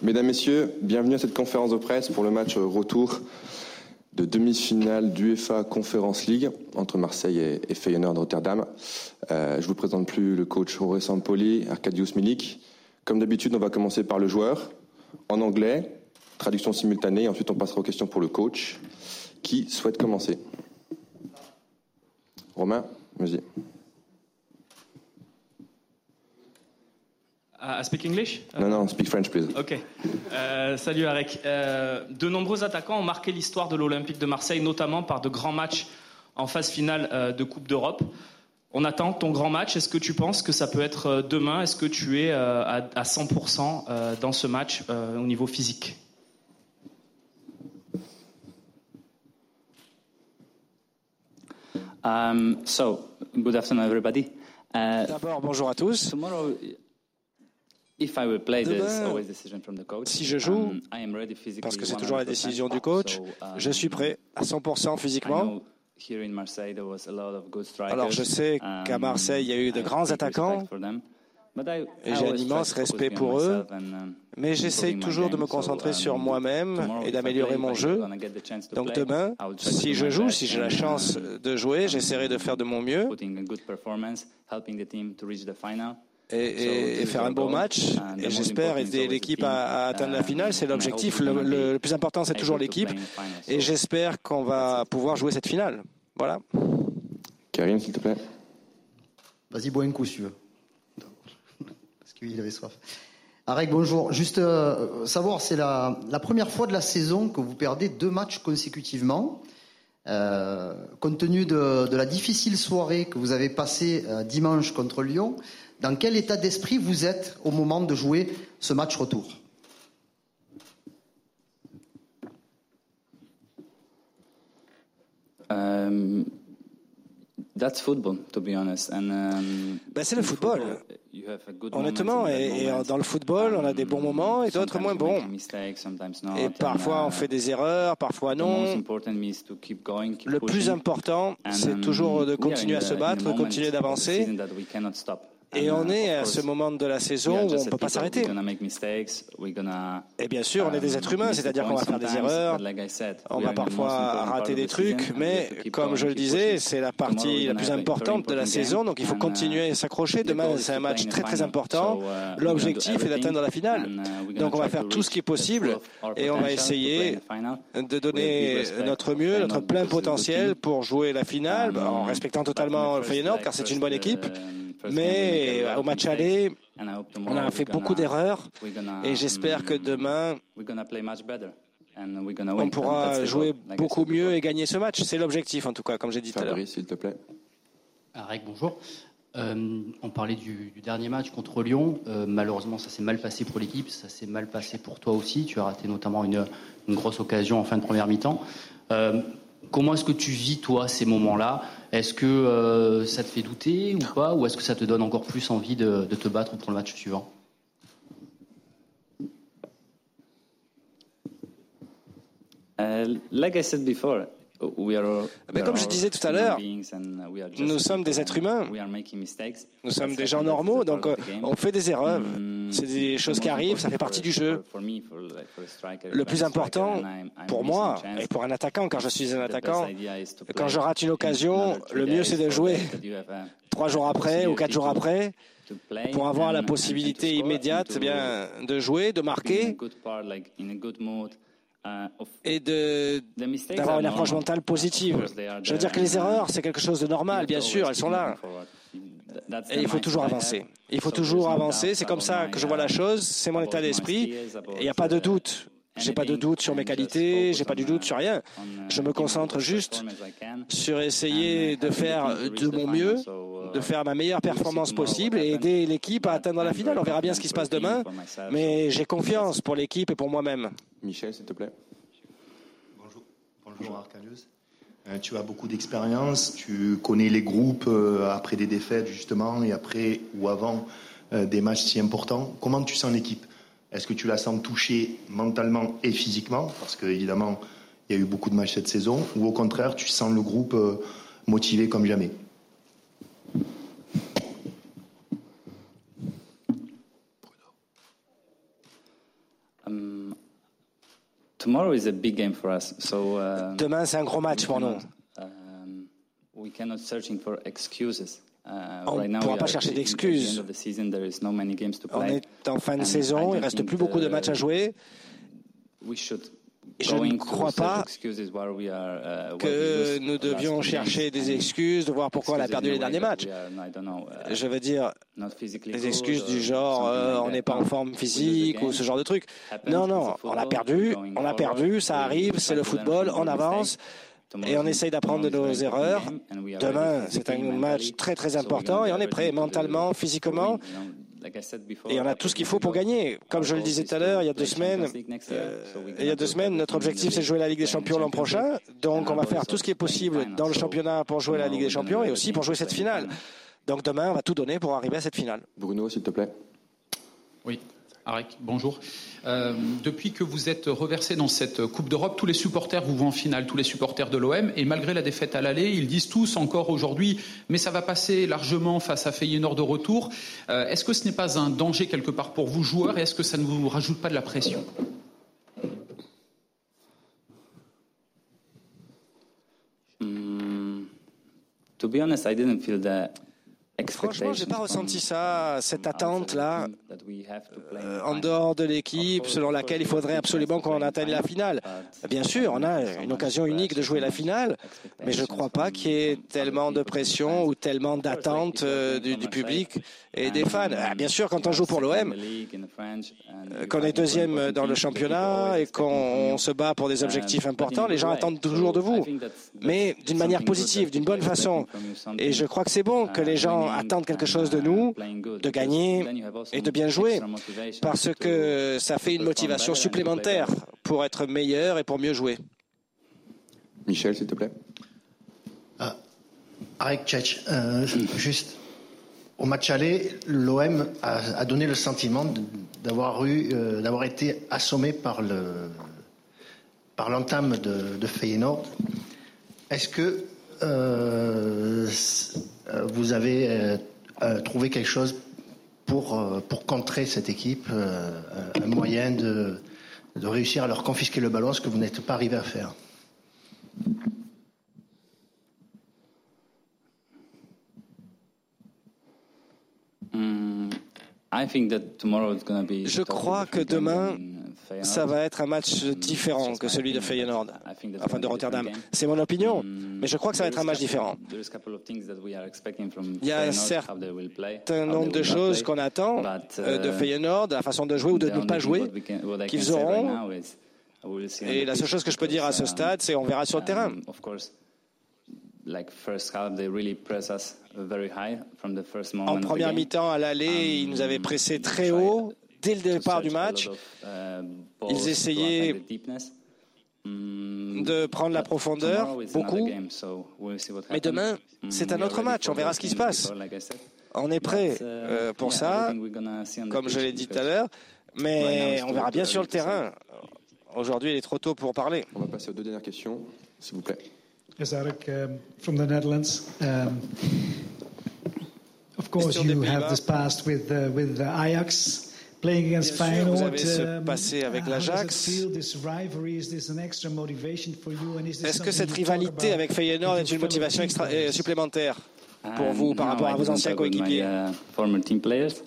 Mesdames, Messieurs, bienvenue à cette conférence de presse pour le match retour de demi-finale d'UEFA Conference League entre Marseille et, Feyenoord de Rotterdam. Euh, je vous présente plus le coach Jorge Sampoli, Arkadiusz Milik. Comme d'habitude, on va commencer par le joueur en anglais, traduction simultanée, ensuite on passera aux questions pour le coach. Qui souhaite commencer Romain, vas-y. I speak English? Non, non, speak French, please. Ok. Euh, salut Arek. Euh, de nombreux attaquants ont marqué l'histoire de l'Olympique de Marseille, notamment par de grands matchs en phase finale euh, de Coupe d'Europe. On attend ton grand match. Est-ce que tu penses que ça peut être demain? Est-ce que tu es à, 100% dans ce match au niveau physique? Um, So, good afternoon everybody. Uh, D'abord, bonjour à tous. Demain, si je joue, um, parce que c'est toujours la décision du coach, je suis prêt à 100% physiquement. Alors je sais qu'à um, Marseille, il y a eu de grands attaquants. et j'ai un immense respect pour eux, um, mais j'essaye toujours de me concentrer sur moi-même et d'améliorer mon jeu. Donc demain, si je joue, si j'ai la chance de jouer, j'essaierai de faire de mon mieux et, faire un beau match. Et j'espère aider l'équipe à, atteindre la finale. C'est l'objectif. Le, plus important, c'est toujours l'équipe. Et j'espère qu'on va pouvoir jouer cette finale. Voilà. Karim, s'il te plaît. Vas-y, bois un coup si tu veux. Parce qu'il avait soif. Arek, bonjour. Juste euh, savoir, c'est la, première fois de la saison que vous perdez deux matchs consécutivement. Euh, compte tenu de, la difficile soirée que vous avez passée euh, dimanche contre Lyon, dans quel état d'esprit vous êtes au moment de jouer ce match retour? Um, That's football, to be honest. And, um, ben, c'est le football. Honnêtement, et, dans le football, on a des bons moments et d'autres moins bons. Et parfois, on uh, fait des erreurs, parfois non. Le plus important, c'est toujours de continuer à se battre, de continuer d'avancer. Et on est à ce moment de la saison où on ne peut pas s'arrêter. Et bien sûr, on est des êtres humains, c'est-à-dire qu'on va faire des erreurs, on va parfois rater des trucs, mais comme je le disais, c'est la partie la plus importante de la saison, donc il faut continuer à s'accrocher. Demain, c'est un match très très important. L'objectif est d'atteindre la finale. Donc on va faire tout ce qui est possible et on va essayer de donner notre mieux, notre plein potentiel pour jouer la finale, en respectant totalement le Feyenoord, car c'est une bonne équipe. Mais au match aller, on a fait beaucoup d'erreurs et j'espère que demain, on pourra jouer beaucoup mieux et gagner ce match. C'est l'objectif en tout cas, comme j'ai dit tout à l'heure. s'il te plaît. Arek, bonjour. Euh, on parlait du, dernier match contre Lyon. Euh, malheureusement, ça s'est mal passé pour l'équipe, ça s'est mal passé pour toi aussi. Tu as raté notamment une, grosse occasion en fin de première mi-temps. Euh, Comment est-ce que tu vis, toi, ces moments-là? Est-ce que euh, ça te fait douter ou pas? Ou est-ce que ça te donne encore plus envie de, te battre pour le match suivant? Uh, before, mais comme je disais tout à l'heure, nous sommes des êtres humains. Nous sommes des gens normaux, donc euh, on fait des erreurs. Mm, C'est des choses qui arrivent, ça fait partie du jeu. Le plus important pour moi et pour un attaquant, quand je suis un attaquant, quand je rate une occasion, le mieux c'est de jouer trois jours après ou quatre jours après pour avoir la possibilité immédiate eh bien, de jouer, de marquer et d'avoir une approche mentale positive. Je veux dire que les erreurs, c'est quelque chose de normal, bien sûr, elles sont là. Et il faut toujours avancer. Il faut toujours avancer. C'est comme ça que je vois la chose. C'est mon état d'esprit. Il n'y a pas de doute. J'ai pas de doute sur mes qualités, j'ai pas du doute sur rien. Je me concentre juste sur essayer de faire de mon mieux, de faire ma meilleure performance possible et aider l'équipe à atteindre la finale. On verra bien ce qui se passe demain, mais j'ai confiance pour l'équipe et pour moi-même. Michel, s'il te plaît. Bonjour, bonjour. Euh, tu as beaucoup d'expérience, tu connais les groupes euh, après des défaites justement et après ou avant euh, des matchs si importants. Comment tu sens l'équipe? Est-ce que tu la sens touchée mentalement et physiquement? Parce qu'évidemment, il y a eu beaucoup de matchs cette saison. Ou au contraire, tu sens le groupe motivé comme jamais? Tomorrow is a big game for us. So, uh, Demain, c'est un gros match pour nous. Um, we cannot searching for excuses. Uh, On ne pourra pas chercher d'excuses. On est en fin de saison, il ne reste plus beaucoup de matchs à jouer. Je ne crois pas uh, que nous devions chercher des excuses, de voir pourquoi on a perdu les derniers matchs. Uh, Je veux dire, des excuses du genre euh, on n'est pas en forme physique ou ce genre de truc. Non, non, on a perdu, on a perdu, ça arrive, c'est le football, on avance et on essaye d'apprendre de nos erreurs. Demain, c'est un match très très important et on est prêt mentalement, physiquement. Et on a tout ce qu'il faut pour gagner. Comme je le disais tout à l'heure, il y a deux semaines, euh, il y a deux semaines, notre objectif c'est de jouer la Ligue des Champions l'an prochain. Donc on va faire tout ce qui est possible dans le championnat pour jouer la Ligue des Champions et aussi pour jouer cette finale. Donc demain, on va tout donner pour arriver à cette finale. Bruno, s'il te plaît. Oui. Arek, bonjour. Euh, depuis que vous êtes reversé dans cette Coupe d'Europe, tous les supporters vous vont en finale, tous les supporters de l'OM, et malgré la défaite à l'aller, ils disent tous encore aujourd'hui, mais ça va passer largement face à Feyenoord de retour. Euh, est-ce que ce n'est pas un danger quelque part pour vous joueurs, et est-ce que ça ne vous rajoute pas de la pression? Hmm. To be honest, I didn't feel that Franchement, j'ai pas ressenti ça, cette attente-là, euh, en dehors de l'équipe, selon laquelle il faudrait absolument qu'on atteigne la finale. Bien sûr, on a une occasion unique de jouer la finale, mais je ne crois pas qu'il y ait tellement de pression ou tellement d'attente euh, du, public et des fans. Ah, bien sûr, quand on joue pour l'OM, euh, qu'on est deuxième dans le championnat et qu'on se bat pour des objectifs importants, les gens attendent toujours de vous, mais d'une manière positive, d'une bonne façon. Et je crois que c'est bon que les gens attendent quelque chose de nous, de gagner et de bien jouer, parce que ça fait une motivation supplémentaire pour être meilleur et pour mieux jouer. Michel, s'il te plaît. Ah, Tchèche, euh, juste au match aller, l'OM a, donné le sentiment d'avoir eu, euh, d'avoir été assommé par le par l'entame de, de Feyenoord. Est-ce que euh, vous avez euh, trouvé quelque chose pour, pour contrer cette équipe, un moyen de, de réussir à leur confisquer le ballon, ce que vous n'êtes pas arrivé à faire. Hmm, Je crois que demain, ça va être un match différent que celui de Feyenoord, enfin de Rotterdam. C'est mon opinion, mais je crois que ça va être un match différent. Il y a un certain nombre de choses qu'on attend euh, de Feyenoord, la façon de jouer ou de ne pas jouer, qu'ils auront. Et la seule chose que je peux dire à ce stade, c'est on verra sur le terrain. En première mi-temps, à l'aller, ils nous avaient pressé très haut dès le départ du match. Ils essayaient de prendre la profondeur, beaucoup. Mais demain, c'est un autre match. On verra ce qui se passe. On est prêt uh, euh, pour ça, comme je l'ai dit tout à l'heure, mais on verra bien sur le terrain. Aujourd'hui, il est trop tôt pour parler. On va passer aux deux dernières questions, s'il vous plaît. Yes, Eric, um, from the Netherlands. Um, of course, you have this past with uh, with Ajax. Playing against Feyenoord, vous avez ce um, passé avec l'Ajax. Est-ce que cette rivalité avec Feyenoord est une motivation extra, euh, supplémentaire? Pour vous par rapport à vos anciens coéquipiers. uh,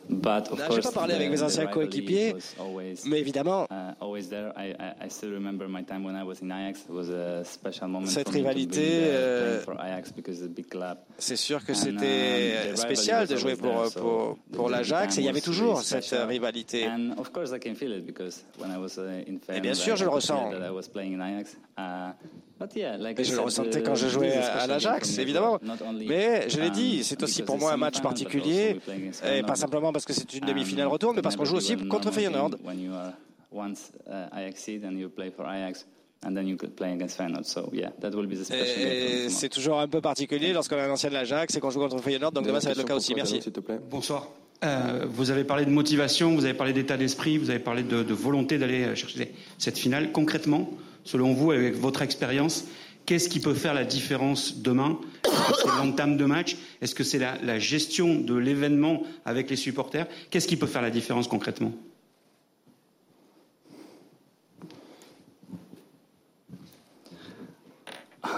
Je n'ai pas parlé avec mes anciens coéquipiers, mais évidemment, cette rivalité, euh, c'est sûr que c'était um, spécial de jouer pour, pour, pour l'Ajax et il y avait toujours cette rivalité. Et bien sûr, je le ressens. Et je le ressentais quand je jouais à l'Ajax, évidemment. Mais je l'ai dit, c'est aussi pour moi un match particulier, et pas simplement parce que c'est une demi-finale retour, mais parce qu'on joue aussi contre Feyenoord. C'est toujours un peu particulier lorsqu'on est un ancien de l'Ajax et qu'on joue contre Feyenoord, donc demain ça va être le cas aussi. Merci. Bonsoir. Euh, vous avez parlé de motivation, vous avez parlé d'état d'esprit, vous avez parlé de, de volonté d'aller chercher cette finale. Concrètement, Selon vous, avec votre expérience, qu'est-ce qui peut faire la différence demain Est-ce que c'est l'entame de match Est-ce que c'est la, gestion de l'événement avec les supporters? Qu'est-ce qui peut faire la différence concrètement?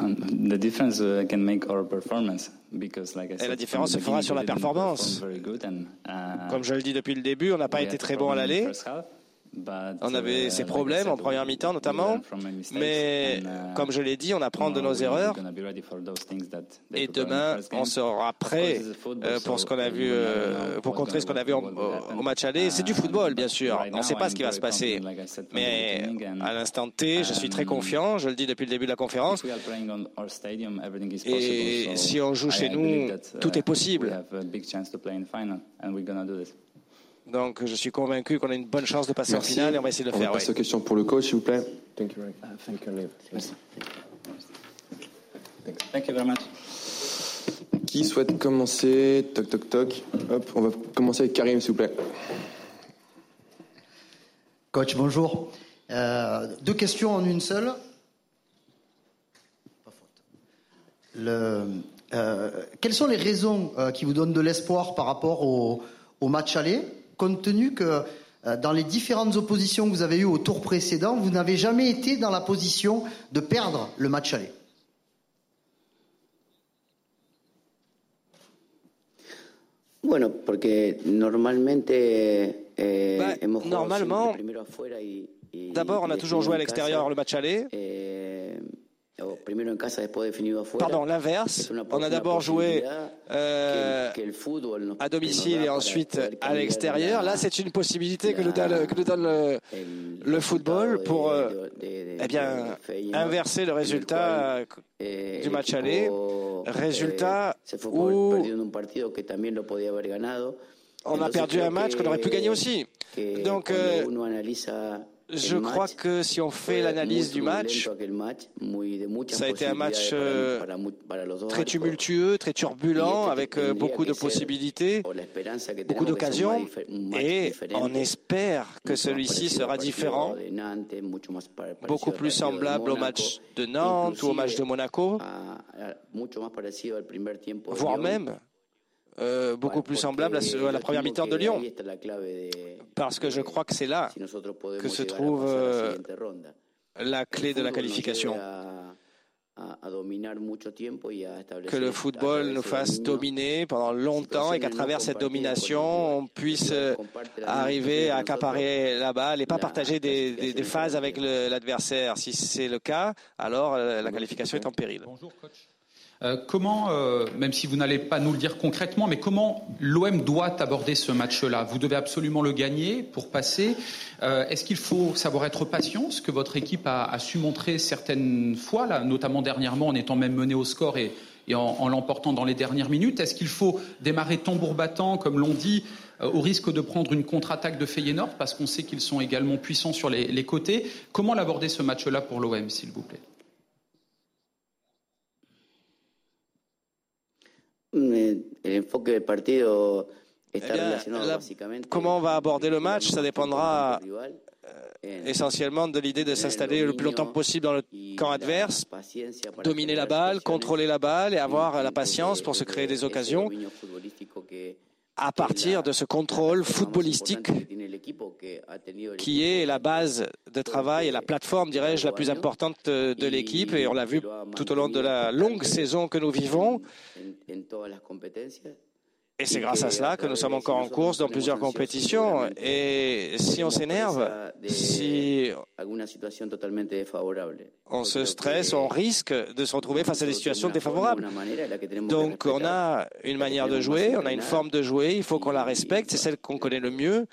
La différence se fera sur la performance. Comme je le dis depuis le début, on n'a pas été très bon à l'aller. On avait ces problèmes en première mi-temps notamment, mais uh, comme je l'ai dit, on apprend de nos erreurs. et demain on sera prêt euh, pour ce qu'on a vu, euh, pour contrer ce qu'on a vu au match aller. C'est du football bien sûr, on ne sait pas ce qui va se passer, mais à l'instant T, je suis très confiant, je le dis depuis le début de la conférence. Et si on joue chez nous, tout est possible. Donc je suis convaincu qu'on a une bonne chance de passer en finale et on va essayer de le on faire. On passe aux questions pour le coach, s'il vous plaît. Thank you, Thank you very much. Qui souhaite commencer? Toc, toc, toc. Hop, on va commencer avec Karim, s'il vous plaît. Coach, bonjour. Euh, deux questions en une seule. Pas faute. Le, euh, quelles sont les raisons euh, qui vous donnent de l'espoir par rapport au, au match aller? Compte tenu que euh, dans les différentes oppositions que vous avez eues au tour précédent, vous n'avez jamais été dans la position de perdre le match aller. Bueno, porque normalmente eh, bah, normalement, d'abord on a toujours joué à l'extérieur le match aller. Eh, Pardon, l'inverse. On a d'abord joué euh, à domicile et ensuite à l'extérieur. Là, c'est une possibilité que nous donne, le, football pour euh, eh bien, inverser le résultat du match aller. Résultat où on a perdu un match qu'on aurait pu gagner aussi. Donc, euh, je crois que si on fait l'analyse du match, ça a été un match euh, très tumultueux, très turbulent, avec euh, beaucoup de possibilités, beaucoup d'occasions, et on espère que celui-ci sera différent, beaucoup plus semblable au match de Nantes ou au match de Monaco, voire même euh, beaucoup plus semblable à, la première mi-temps de Lyon. Parce que je crois que c'est là que se trouve euh, la clé de la qualification. Que le football nous fasse dominer pendant longtemps et qu'à travers cette domination, on puisse euh, arriver à accaparer la balle et pas partager des, des phases avec l'adversaire. Si c'est le cas, alors la qualification est en péril. Bonjour, coach. Euh, comment, euh, même si vous n'allez pas nous le dire concrètement, mais comment l'OM doit aborder ce match-là? Vous devez absolument le gagner pour passer. Euh, est-ce qu'il faut savoir être patient, ce que votre équipe a, su montrer certaines fois, notamment dernièrement en étant même mené au score et, en, l'emportant dans les dernières minutes? Est-ce qu'il faut démarrer tambour battant, comme l'on dit, au risque de prendre une contre-attaque de Feyenoord, parce qu'on sait qu'ils sont également puissants sur les, les côtés? Comment l'aborder ce match-là pour l'OM, s'il vous plaît? Comment on va aborder le match, ça dépendra euh, essentiellement de l'idée de s'installer le plus longtemps possible dans le camp adverse, dominer la balle, contrôler la balle et avoir la patience pour se créer des occasions à partir de ce contrôle footballistique qui est la base de travail et la plateforme, dirais-je, la plus importante de l'équipe. Et on l'a vu tout au long de la longue saison que nous vivons. Et c'est grâce à cela que nous sommes encore en course dans plusieurs compétitions. Et si on s'énerve, si on se stresse, on risque de se retrouver face à des situations défavorables. Donc on a une manière de jouer, on a une forme de jouer, il faut qu'on la respecte, c'est celle qu'on connaît le mieux.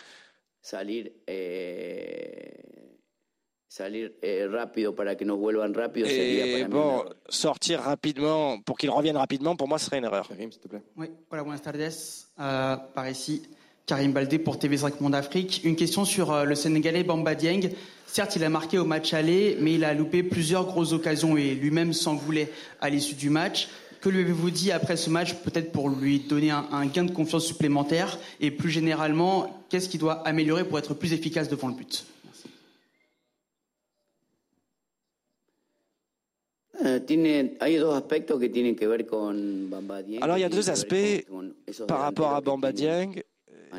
Eh, Et bon, sortir rapidement pour qu'ils reviennent rapidement, pour moi, ce serait une erreur. Karim, s'il te plaît. Oui, voilà, buenas tardes. Euh, par ici, Karim Baldé pour TV5 Monde Afrique. Une question sur euh, le Sénégalais Bamba Dieng. Certes, il a marqué au match aller, mais il a loupé plusieurs grosses occasions et lui-même s'en voulait à l'issue du match. Que lui avez-vous dit après ce match, peut-être pour lui donner un, un, gain de confiance supplémentaire Et plus généralement, qu'est-ce qu'il doit améliorer pour être plus efficace devant le but Alors il y a deux aspects par rapport à Bamba Dieng.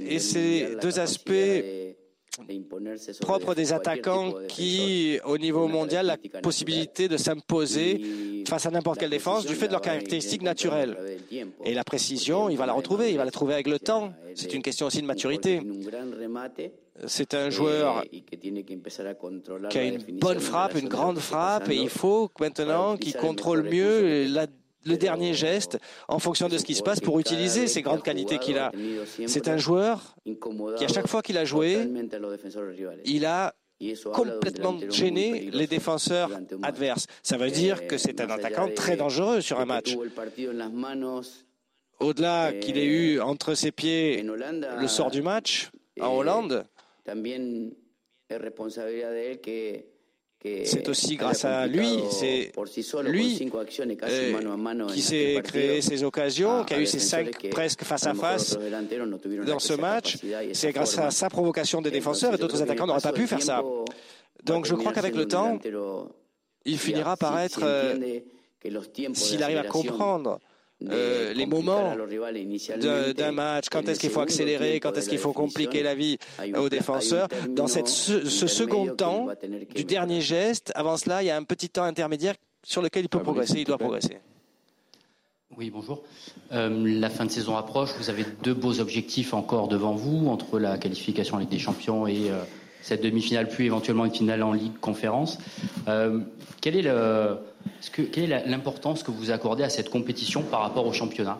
et ces deux aspects propre des attaquants qui, au niveau mondial, la possibilité de s'imposer face à n'importe quelle défense du fait de leurs caractéristiques naturelles. Et la précision, il va la retrouver, il va la trouver avec le temps. C'est une question aussi de maturité. C'est un joueur qui a une bonne frappe, une grande frappe, et il faut maintenant qu'il contrôle mieux le dernier geste en fonction de ce qui se passe pour utiliser ces grandes qualités qu'il a. C'est un joueur qui, à chaque fois qu'il a joué, il a complètement gêné les défenseurs adverses. Ça veut dire que c'est un attaquant très dangereux sur un match. Au-delà qu'il ait eu entre ses pieds le sort du match en Hollande, c'est aussi grâce à lui, c'est lui euh, qui s'est créé ces occasions, qui a eu ces cinq presque face à face dans ce match. C'est grâce à sa provocation des défenseurs et d'autres attaquants n'auraient pas pu faire ça. Donc je crois qu'avec le temps, il finira par être, euh, s'il arrive à comprendre euh, les moments d'un match, quand est-ce qu'il faut accélérer, quand est-ce qu'il faut compliquer la vie aux défenseurs. Dans cette, ce, second temps du dernier geste, avant cela, il y a un petit temps intermédiaire sur lequel il peut progresser, il doit progresser. Oui, bonjour. Euh, la fin de saison approche. Vous avez deux beaux objectifs encore devant vous, entre la qualification en Ligue des Champions et euh, cette demi-finale, puis éventuellement une finale en Ligue Conférence. quel est le, que, quelle est l'importance que vous accordez à cette compétition par rapport au championnat?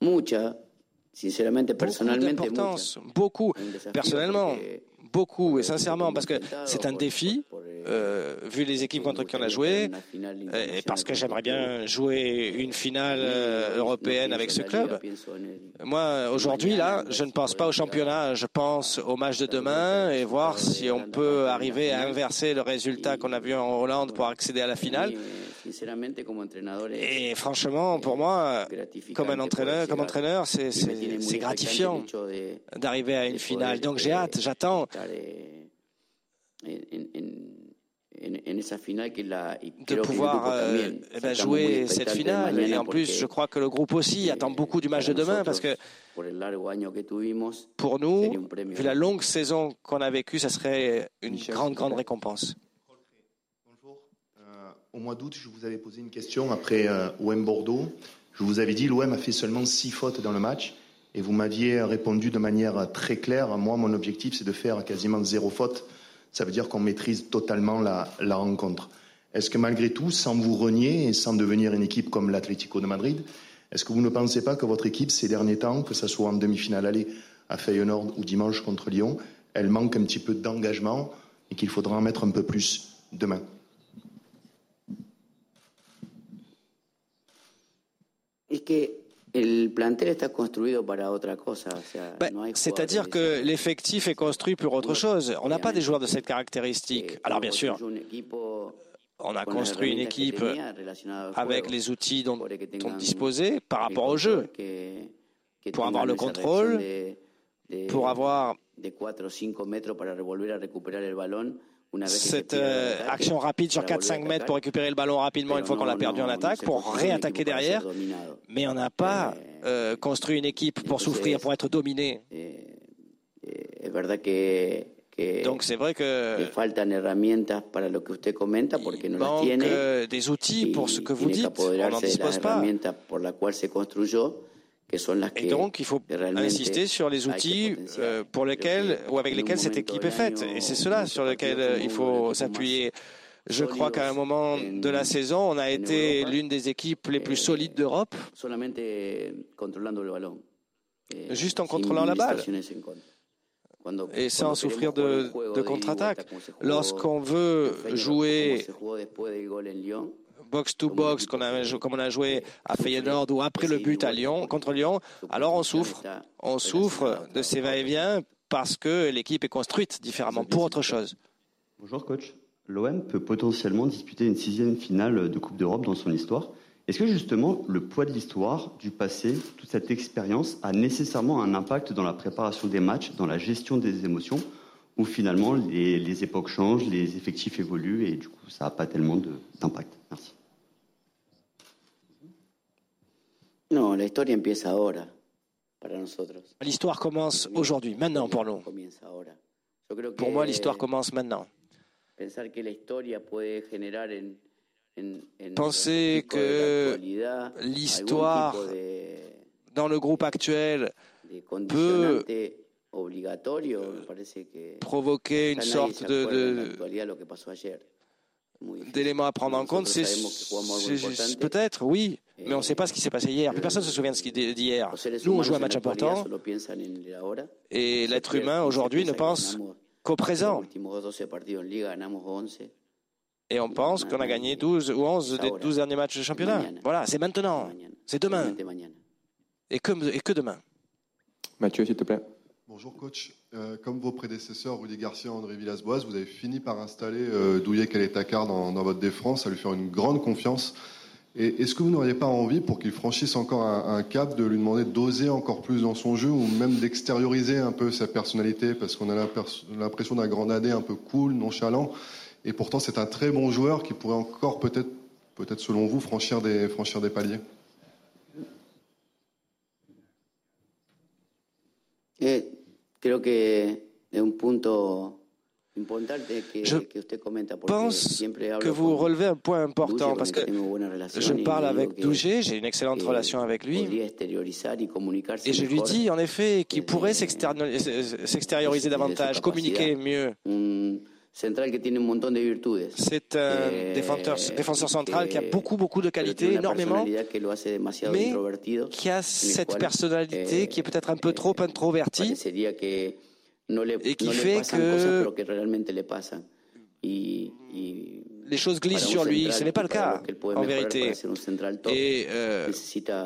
Mucha, sinceramente, personnellement, beaucoup. Personnellement, beaucoup et sincèrement parce que c'est un défi, euh, vu les équipes contre qui on a joué, et parce que j'aimerais bien jouer une finale euh, européenne avec ce club. Moi, aujourd'hui, là, je ne pense pas au championnat, je pense au match de demain et voir si on peut arriver à inverser le résultat qu'on a vu en Hollande pour accéder à la finale. Et franchement, pour moi, comme un entraîneur, comme entraîneur, c'est gratifiant d'arriver à une finale. Donc j'ai hâte, j'attends de pouvoir euh, eh ben, jouer cette finale. Et en plus, je crois que le groupe aussi attend beaucoup du match de demain parce que pour nous, vu la longue saison qu'on a vécue, ça serait une grande, grande récompense. Au mois d'août, je vous avais posé une question après euh, OM Bordeaux. Je vous avais dit l'OM a fait seulement six fautes dans le match et vous m'aviez répondu de manière très claire. Moi, mon objectif, c'est de faire quasiment zéro faute. Ça veut dire qu'on maîtrise totalement la, rencontre. Est-ce que malgré tout, sans vous renier et sans devenir une équipe comme l'Atlético de Madrid, est-ce que vous ne pensez pas que votre équipe, ces derniers temps, que ce soit en demi-finale aller à Feyenoord ou dimanche contre Lyon, elle manque un petit peu d'engagement et qu'il faudra en mettre un peu plus demain? C'est-à-dire que l'effectif est construit pour autre chose. On n'a pas des joueurs de cette caractéristique. Alors bien sûr, on a construit une équipe avec les outils dont on disposait par rapport au jeu, pour avoir le contrôle, pour avoir cette euh, action rapide sur 4-5 mètres pour récupérer le ballon rapidement une fois qu'on l'a perdu en attaque, pour réattaquer derrière. Mais on n'a pas euh, construit une équipe pour souffrir, pour être dominé. Donc c'est vrai que il manque euh, des outils pour ce que vous dites. On n'en dispose pas. Et donc, il faut insister sur les outils euh, pour lesquels ou avec lesquels cette équipe est faite. Et c'est cela sur lequel euh, il faut s'appuyer. Je crois qu'à un moment de la saison, on a été l'une des équipes les plus solides d'Europe, juste en contrôlant la balle et sans souffrir de, de contre-attaque. Lorsqu'on veut jouer box-to-box, comme on a joué à Feyenoord ou après le but à Lyon, contre Lyon, alors on souffre. On souffre de ces va-et-vient parce que l'équipe est construite différemment, pour autre chose. Bonjour coach. L'OM peut potentiellement disputer une sixième finale de Coupe d'Europe dans son histoire. Est-ce que justement le poids de l'histoire, du passé, toute cette expérience a nécessairement un impact dans la préparation des matchs, dans la gestion des émotions, ou finalement les, les époques changent, les effectifs évoluent et du coup ça n'a pas tellement d'impact Merci. No, la historia empieza ahora. L'histoire commence aujourd'hui, maintenant pour nous. Pour moi, l'histoire commence maintenant. Penser que l'histoire dans le groupe actuel peut provoquer une sorte de, d'éléments à prendre en compte, c'est peut-être, oui, mais on ne sait pas ce qui s'est passé hier. personne ne se souvient de ce d'hier. Nous, on joue un match important et l'être humain aujourd'hui ne pense qu'au présent. Et on pense qu'on a gagné 12 ou 11 des 12 derniers matchs de championnat. Voilà, c'est maintenant, c'est demain. Et que, et que demain. Mathieu, s'il te plaît. Bonjour coach. Euh, comme vos prédécesseurs, Rudy Garcia et André Villas-Boas, vous avez fini par installer euh, Douillet Kaletakar dans, dans votre défense, à lui faire une grande confiance. Est-ce que vous n'auriez pas envie, pour qu'il franchisse encore un, cap, de lui demander d'oser encore plus dans son jeu ou même d'extérioriser un peu sa personnalité? Parce qu'on a l'impression d'un grenadé un peu cool, nonchalant. Et pourtant, c'est un très bon joueur qui pourrait encore peut-être, peut-être selon vous, franchir des, paliers. Je pense que vous relevez un point important parce que je parle avec Dougé, j'ai une excellente relation avec lui, et je lui dis en effet qu'il pourrait s'extérioriser davantage, communiquer mieux. C'est un défenseur, défenseur, central qui a beaucoup, beaucoup de qualités, énormément, mais qui a cette personnalité qui est peut-être un peu trop introvertie et qui fait que les choses glissent sur lui. Ce n'est pas le cas, en vérité. Et euh,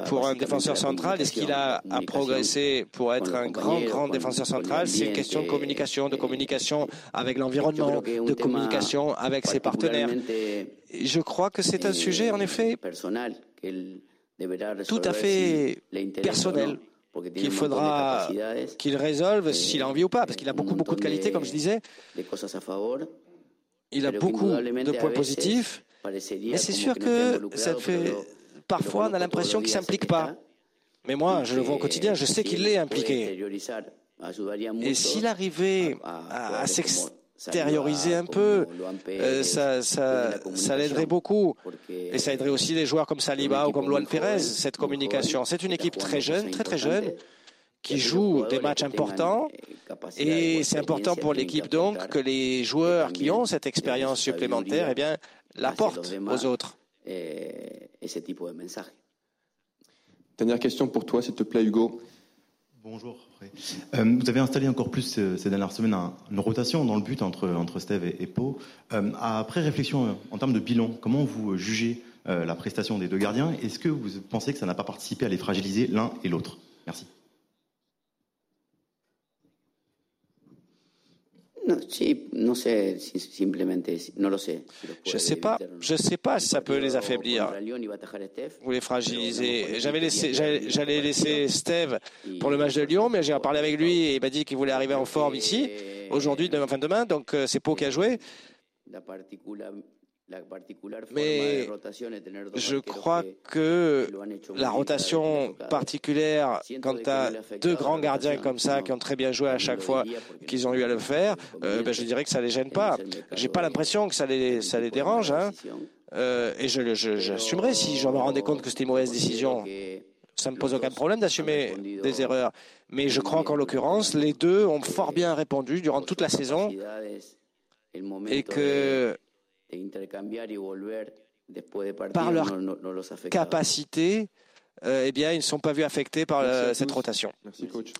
pour un défenseur central, est-ce qu'il a à progresser pour être un grand, grand défenseur central? C'est une question de communication, de communication avec l'environnement, de communication avec ses partenaires. je crois que c'est un sujet, en effet, tout à fait personnel qu'il faudra qu'il résolve s'il a envie ou pas, parce qu'il a beaucoup, beaucoup de qualités, comme je disais. Il a beaucoup de points positifs, mais c'est sûr que ça fait. Parfois, on a l'impression qu'il ne s'implique pas. Mais moi, je le vois au quotidien, je sais qu'il est impliqué. Et s'il arrivait à, à extérioriser un peu, euh, ça, ça, ça l'aiderait beaucoup. Et ça aiderait aussi les joueurs comme Saliba ou comme Luan Pérez, cette communication. C'est une équipe très jeune, très très jeune, qui joue des matchs importants. Et c'est important pour l'équipe donc que les joueurs qui ont cette expérience supplémentaire eh bien, l'apportent aux autres. Dernière question pour toi, s'il te plaît, Hugo. Bonjour. Euh, vous avez installé encore plus euh, ces dernières semaines une rotation dans le but entre, entre Steve et, Pau. Euh, après réflexion en termes de bilan, comment vous jugez la prestation des deux gardiens? Est-ce que vous pensez que ça n'a pas participé à les fragiliser l'un et l'autre? Merci. No, sé, simplemente, no lo sé. Je sais pas, je sais pas si ça peut les affaiblir ou les fragiliser. J'avais laissé, j'allais laisser Steve pour le match de Lyon, mais j'ai parlé avec lui et il m'a dit qu'il voulait arriver en forme ici aujourd'hui, enfin demain, donc euh, c'est Pau qui a joué. Mais je crois que la rotation particulière, quand tu as deux grands gardiens comme ça qui ont très bien joué à chaque fois qu'ils ont eu à le faire, euh, ben, je dirais que ça les gêne pas. J'ai pas l'impression que ça les, ça les dérange. Hein. Euh, et j'assumerai je, si je me rendais compte que c'était une mauvaise décision. Ça ne me pose aucun problème d'assumer des erreurs. Mais je crois qu'en l'occurrence, les deux ont fort bien répondu durant toute la saison et que par leur capacité, euh, eh bien, ils ne sont pas vus affectés par euh, cette rotation. Merci, coach.